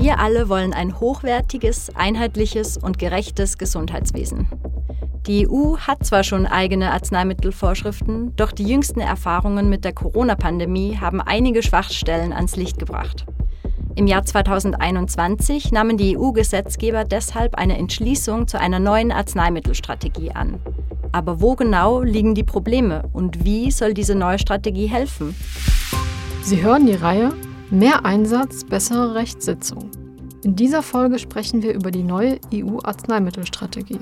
Wir alle wollen ein hochwertiges, einheitliches und gerechtes Gesundheitswesen. Die EU hat zwar schon eigene Arzneimittelvorschriften, doch die jüngsten Erfahrungen mit der Corona-Pandemie haben einige Schwachstellen ans Licht gebracht. Im Jahr 2021 nahmen die EU-Gesetzgeber deshalb eine Entschließung zu einer neuen Arzneimittelstrategie an. Aber wo genau liegen die Probleme und wie soll diese neue Strategie helfen? Sie hören die Reihe Mehr Einsatz, bessere Rechtssitzung. In dieser Folge sprechen wir über die neue EU-Arzneimittelstrategie.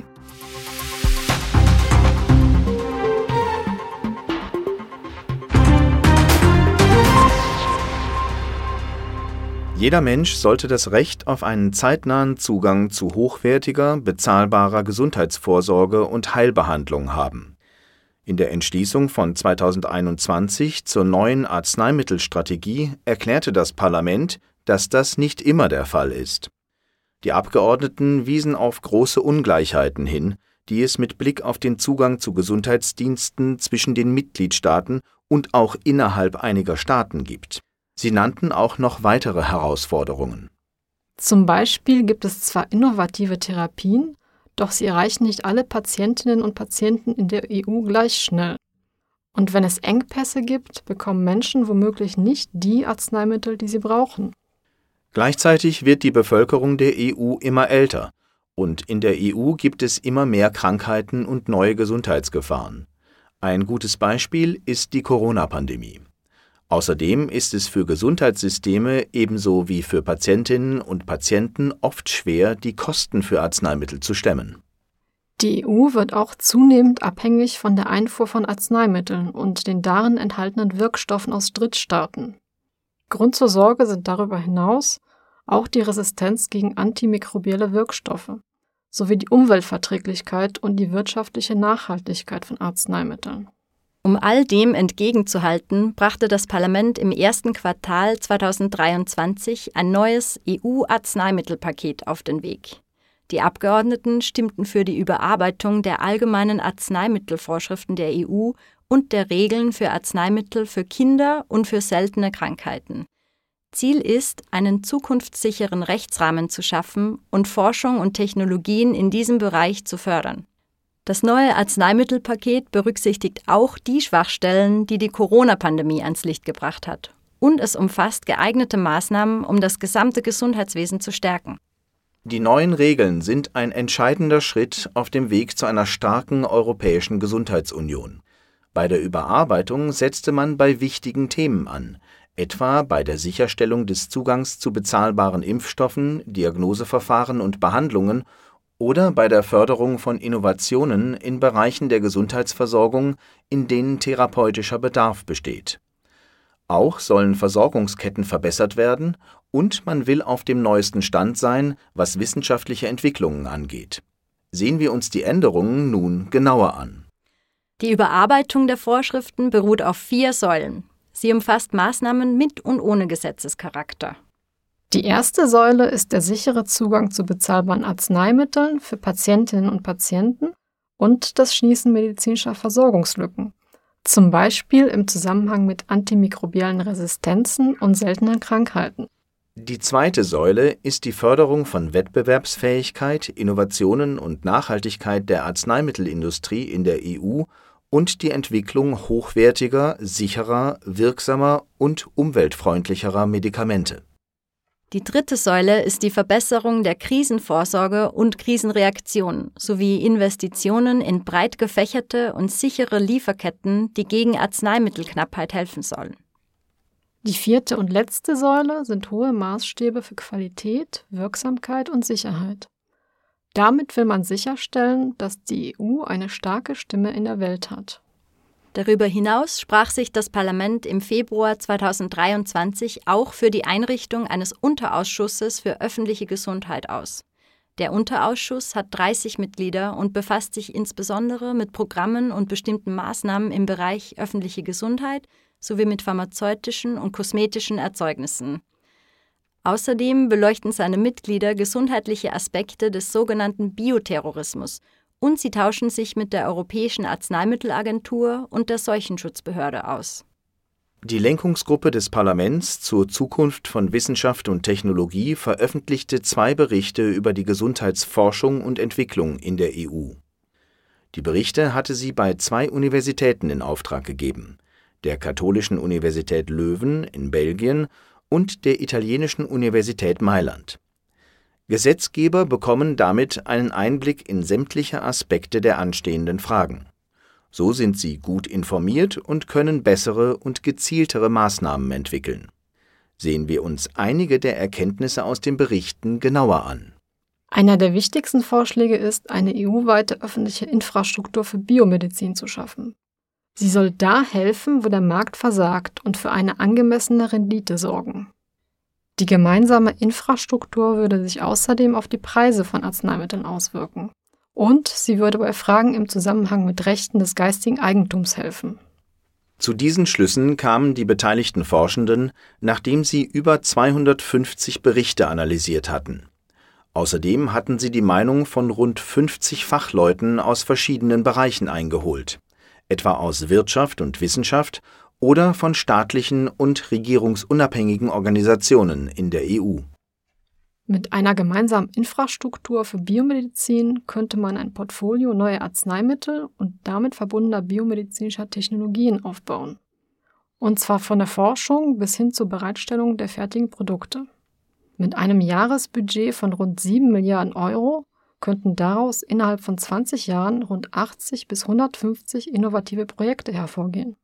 Jeder Mensch sollte das Recht auf einen zeitnahen Zugang zu hochwertiger, bezahlbarer Gesundheitsvorsorge und Heilbehandlung haben. In der Entschließung von 2021 zur neuen Arzneimittelstrategie erklärte das Parlament, dass das nicht immer der Fall ist. Die Abgeordneten wiesen auf große Ungleichheiten hin, die es mit Blick auf den Zugang zu Gesundheitsdiensten zwischen den Mitgliedstaaten und auch innerhalb einiger Staaten gibt. Sie nannten auch noch weitere Herausforderungen. Zum Beispiel gibt es zwar innovative Therapien, doch sie erreichen nicht alle Patientinnen und Patienten in der EU gleich schnell. Und wenn es Engpässe gibt, bekommen Menschen womöglich nicht die Arzneimittel, die sie brauchen. Gleichzeitig wird die Bevölkerung der EU immer älter und in der EU gibt es immer mehr Krankheiten und neue Gesundheitsgefahren. Ein gutes Beispiel ist die Corona-Pandemie. Außerdem ist es für Gesundheitssysteme ebenso wie für Patientinnen und Patienten oft schwer, die Kosten für Arzneimittel zu stemmen. Die EU wird auch zunehmend abhängig von der Einfuhr von Arzneimitteln und den darin enthaltenen Wirkstoffen aus Drittstaaten. Grund zur Sorge sind darüber hinaus auch die Resistenz gegen antimikrobielle Wirkstoffe sowie die Umweltverträglichkeit und die wirtschaftliche Nachhaltigkeit von Arzneimitteln. Um all dem entgegenzuhalten, brachte das Parlament im ersten Quartal 2023 ein neues EU-Arzneimittelpaket auf den Weg. Die Abgeordneten stimmten für die Überarbeitung der allgemeinen Arzneimittelvorschriften der EU und der Regeln für Arzneimittel für Kinder und für seltene Krankheiten. Ziel ist, einen zukunftssicheren Rechtsrahmen zu schaffen und Forschung und Technologien in diesem Bereich zu fördern. Das neue Arzneimittelpaket berücksichtigt auch die Schwachstellen, die die Corona-Pandemie ans Licht gebracht hat. Und es umfasst geeignete Maßnahmen, um das gesamte Gesundheitswesen zu stärken. Die neuen Regeln sind ein entscheidender Schritt auf dem Weg zu einer starken europäischen Gesundheitsunion. Bei der Überarbeitung setzte man bei wichtigen Themen an, etwa bei der Sicherstellung des Zugangs zu bezahlbaren Impfstoffen, Diagnoseverfahren und Behandlungen oder bei der Förderung von Innovationen in Bereichen der Gesundheitsversorgung, in denen therapeutischer Bedarf besteht. Auch sollen Versorgungsketten verbessert werden und man will auf dem neuesten Stand sein, was wissenschaftliche Entwicklungen angeht. Sehen wir uns die Änderungen nun genauer an. Die Überarbeitung der Vorschriften beruht auf vier Säulen. Sie umfasst Maßnahmen mit und ohne Gesetzescharakter. Die erste Säule ist der sichere Zugang zu bezahlbaren Arzneimitteln für Patientinnen und Patienten und das Schließen medizinischer Versorgungslücken, zum Beispiel im Zusammenhang mit antimikrobiellen Resistenzen und seltenen Krankheiten. Die zweite Säule ist die Förderung von Wettbewerbsfähigkeit, Innovationen und Nachhaltigkeit der Arzneimittelindustrie in der EU und die Entwicklung hochwertiger, sicherer, wirksamer und umweltfreundlicherer Medikamente. Die dritte Säule ist die Verbesserung der Krisenvorsorge und Krisenreaktion sowie Investitionen in breit gefächerte und sichere Lieferketten, die gegen Arzneimittelknappheit helfen sollen. Die vierte und letzte Säule sind hohe Maßstäbe für Qualität, Wirksamkeit und Sicherheit. Damit will man sicherstellen, dass die EU eine starke Stimme in der Welt hat. Darüber hinaus sprach sich das Parlament im Februar 2023 auch für die Einrichtung eines Unterausschusses für öffentliche Gesundheit aus. Der Unterausschuss hat 30 Mitglieder und befasst sich insbesondere mit Programmen und bestimmten Maßnahmen im Bereich öffentliche Gesundheit sowie mit pharmazeutischen und kosmetischen Erzeugnissen. Außerdem beleuchten seine Mitglieder gesundheitliche Aspekte des sogenannten Bioterrorismus und sie tauschen sich mit der Europäischen Arzneimittelagentur und der Seuchenschutzbehörde aus. Die Lenkungsgruppe des Parlaments zur Zukunft von Wissenschaft und Technologie veröffentlichte zwei Berichte über die Gesundheitsforschung und Entwicklung in der EU. Die Berichte hatte sie bei zwei Universitäten in Auftrag gegeben, der Katholischen Universität Leuven in Belgien und der Italienischen Universität Mailand. Gesetzgeber bekommen damit einen Einblick in sämtliche Aspekte der anstehenden Fragen. So sind sie gut informiert und können bessere und gezieltere Maßnahmen entwickeln. Sehen wir uns einige der Erkenntnisse aus den Berichten genauer an. Einer der wichtigsten Vorschläge ist, eine EU-weite öffentliche Infrastruktur für Biomedizin zu schaffen. Sie soll da helfen, wo der Markt versagt und für eine angemessene Rendite sorgen. Die gemeinsame Infrastruktur würde sich außerdem auf die Preise von Arzneimitteln auswirken. Und sie würde bei Fragen im Zusammenhang mit Rechten des geistigen Eigentums helfen. Zu diesen Schlüssen kamen die beteiligten Forschenden, nachdem sie über 250 Berichte analysiert hatten. Außerdem hatten sie die Meinung von rund 50 Fachleuten aus verschiedenen Bereichen eingeholt, etwa aus Wirtschaft und Wissenschaft oder von staatlichen und regierungsunabhängigen Organisationen in der EU. Mit einer gemeinsamen Infrastruktur für Biomedizin könnte man ein Portfolio neuer Arzneimittel und damit verbundener biomedizinischer Technologien aufbauen. Und zwar von der Forschung bis hin zur Bereitstellung der fertigen Produkte. Mit einem Jahresbudget von rund 7 Milliarden Euro könnten daraus innerhalb von 20 Jahren rund 80 bis 150 innovative Projekte hervorgehen.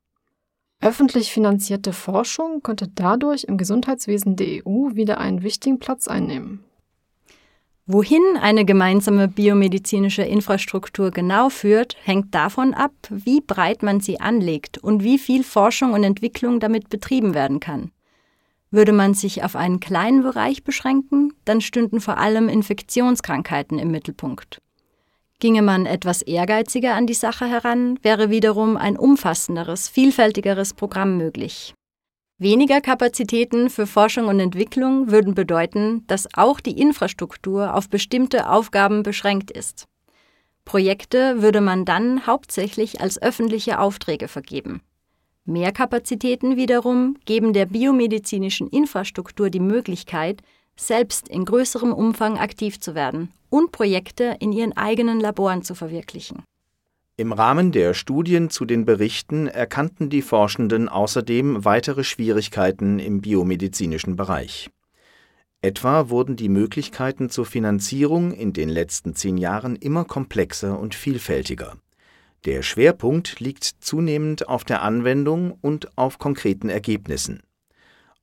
Öffentlich finanzierte Forschung könnte dadurch im Gesundheitswesen der EU wieder einen wichtigen Platz einnehmen. Wohin eine gemeinsame biomedizinische Infrastruktur genau führt, hängt davon ab, wie breit man sie anlegt und wie viel Forschung und Entwicklung damit betrieben werden kann. Würde man sich auf einen kleinen Bereich beschränken, dann stünden vor allem Infektionskrankheiten im Mittelpunkt. Ginge man etwas ehrgeiziger an die Sache heran, wäre wiederum ein umfassenderes, vielfältigeres Programm möglich. Weniger Kapazitäten für Forschung und Entwicklung würden bedeuten, dass auch die Infrastruktur auf bestimmte Aufgaben beschränkt ist. Projekte würde man dann hauptsächlich als öffentliche Aufträge vergeben. Mehr Kapazitäten wiederum geben der biomedizinischen Infrastruktur die Möglichkeit, selbst in größerem Umfang aktiv zu werden und Projekte in ihren eigenen Laboren zu verwirklichen. Im Rahmen der Studien zu den Berichten erkannten die Forschenden außerdem weitere Schwierigkeiten im biomedizinischen Bereich. Etwa wurden die Möglichkeiten zur Finanzierung in den letzten zehn Jahren immer komplexer und vielfältiger. Der Schwerpunkt liegt zunehmend auf der Anwendung und auf konkreten Ergebnissen.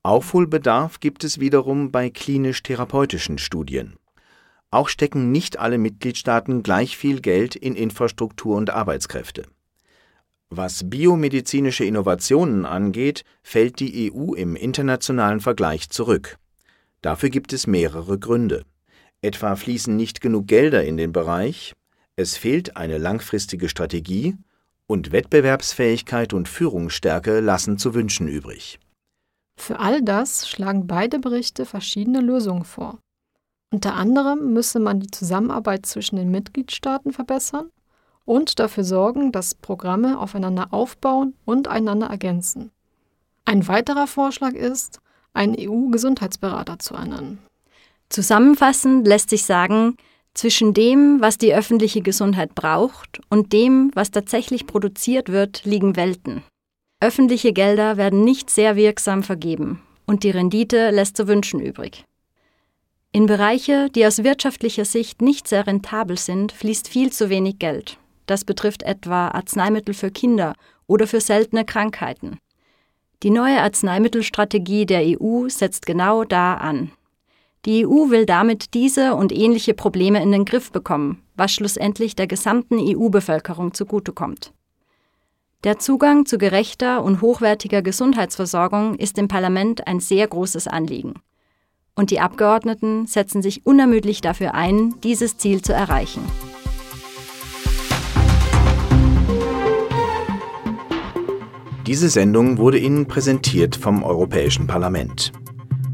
Aufholbedarf gibt es wiederum bei klinisch-therapeutischen Studien. Auch stecken nicht alle Mitgliedstaaten gleich viel Geld in Infrastruktur und Arbeitskräfte. Was biomedizinische Innovationen angeht, fällt die EU im internationalen Vergleich zurück. Dafür gibt es mehrere Gründe. Etwa fließen nicht genug Gelder in den Bereich, es fehlt eine langfristige Strategie und Wettbewerbsfähigkeit und Führungsstärke lassen zu wünschen übrig. Für all das schlagen beide Berichte verschiedene Lösungen vor. Unter anderem müsse man die Zusammenarbeit zwischen den Mitgliedstaaten verbessern und dafür sorgen, dass Programme aufeinander aufbauen und einander ergänzen. Ein weiterer Vorschlag ist, einen EU-Gesundheitsberater zu ernennen. Zusammenfassend lässt sich sagen, zwischen dem, was die öffentliche Gesundheit braucht, und dem, was tatsächlich produziert wird, liegen Welten. Öffentliche Gelder werden nicht sehr wirksam vergeben und die Rendite lässt zu wünschen übrig. In Bereiche, die aus wirtschaftlicher Sicht nicht sehr rentabel sind, fließt viel zu wenig Geld. Das betrifft etwa Arzneimittel für Kinder oder für seltene Krankheiten. Die neue Arzneimittelstrategie der EU setzt genau da an. Die EU will damit diese und ähnliche Probleme in den Griff bekommen, was schlussendlich der gesamten EU-Bevölkerung zugutekommt. Der Zugang zu gerechter und hochwertiger Gesundheitsversorgung ist im Parlament ein sehr großes Anliegen. Und die Abgeordneten setzen sich unermüdlich dafür ein, dieses Ziel zu erreichen. Diese Sendung wurde Ihnen präsentiert vom Europäischen Parlament.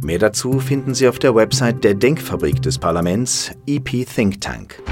Mehr dazu finden Sie auf der Website der Denkfabrik des Parlaments EP Think Tank.